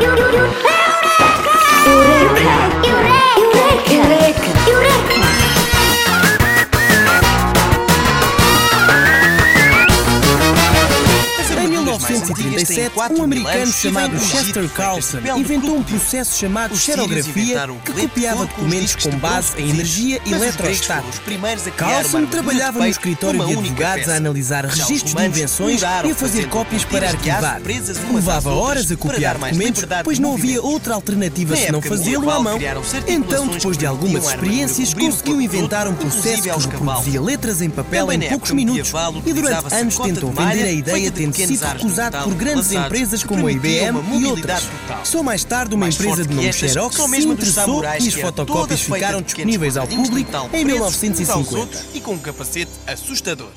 you, you. 1937, um americano chamado Chester Carlson inventou um processo chamado xerografia que copiava documentos com base em energia eletrostática. Carlson trabalhava no escritório de advogados a analisar registros de invenções e a fazer cópias para arquivar. Levava horas a copiar documentos, pois não havia outra alternativa senão fazê-lo à mão. Então, depois de algumas experiências, conseguiu inventar um processo que reproduzia letras em papel em poucos minutos e durante anos tentou vender a ideia tendo sido por grandes empresas como a IBM e outras. Só mais tarde uma empresa de nome Xerox se interessou e as fotocópias ficaram disponíveis ao público em 1950. E com um capacete assustador.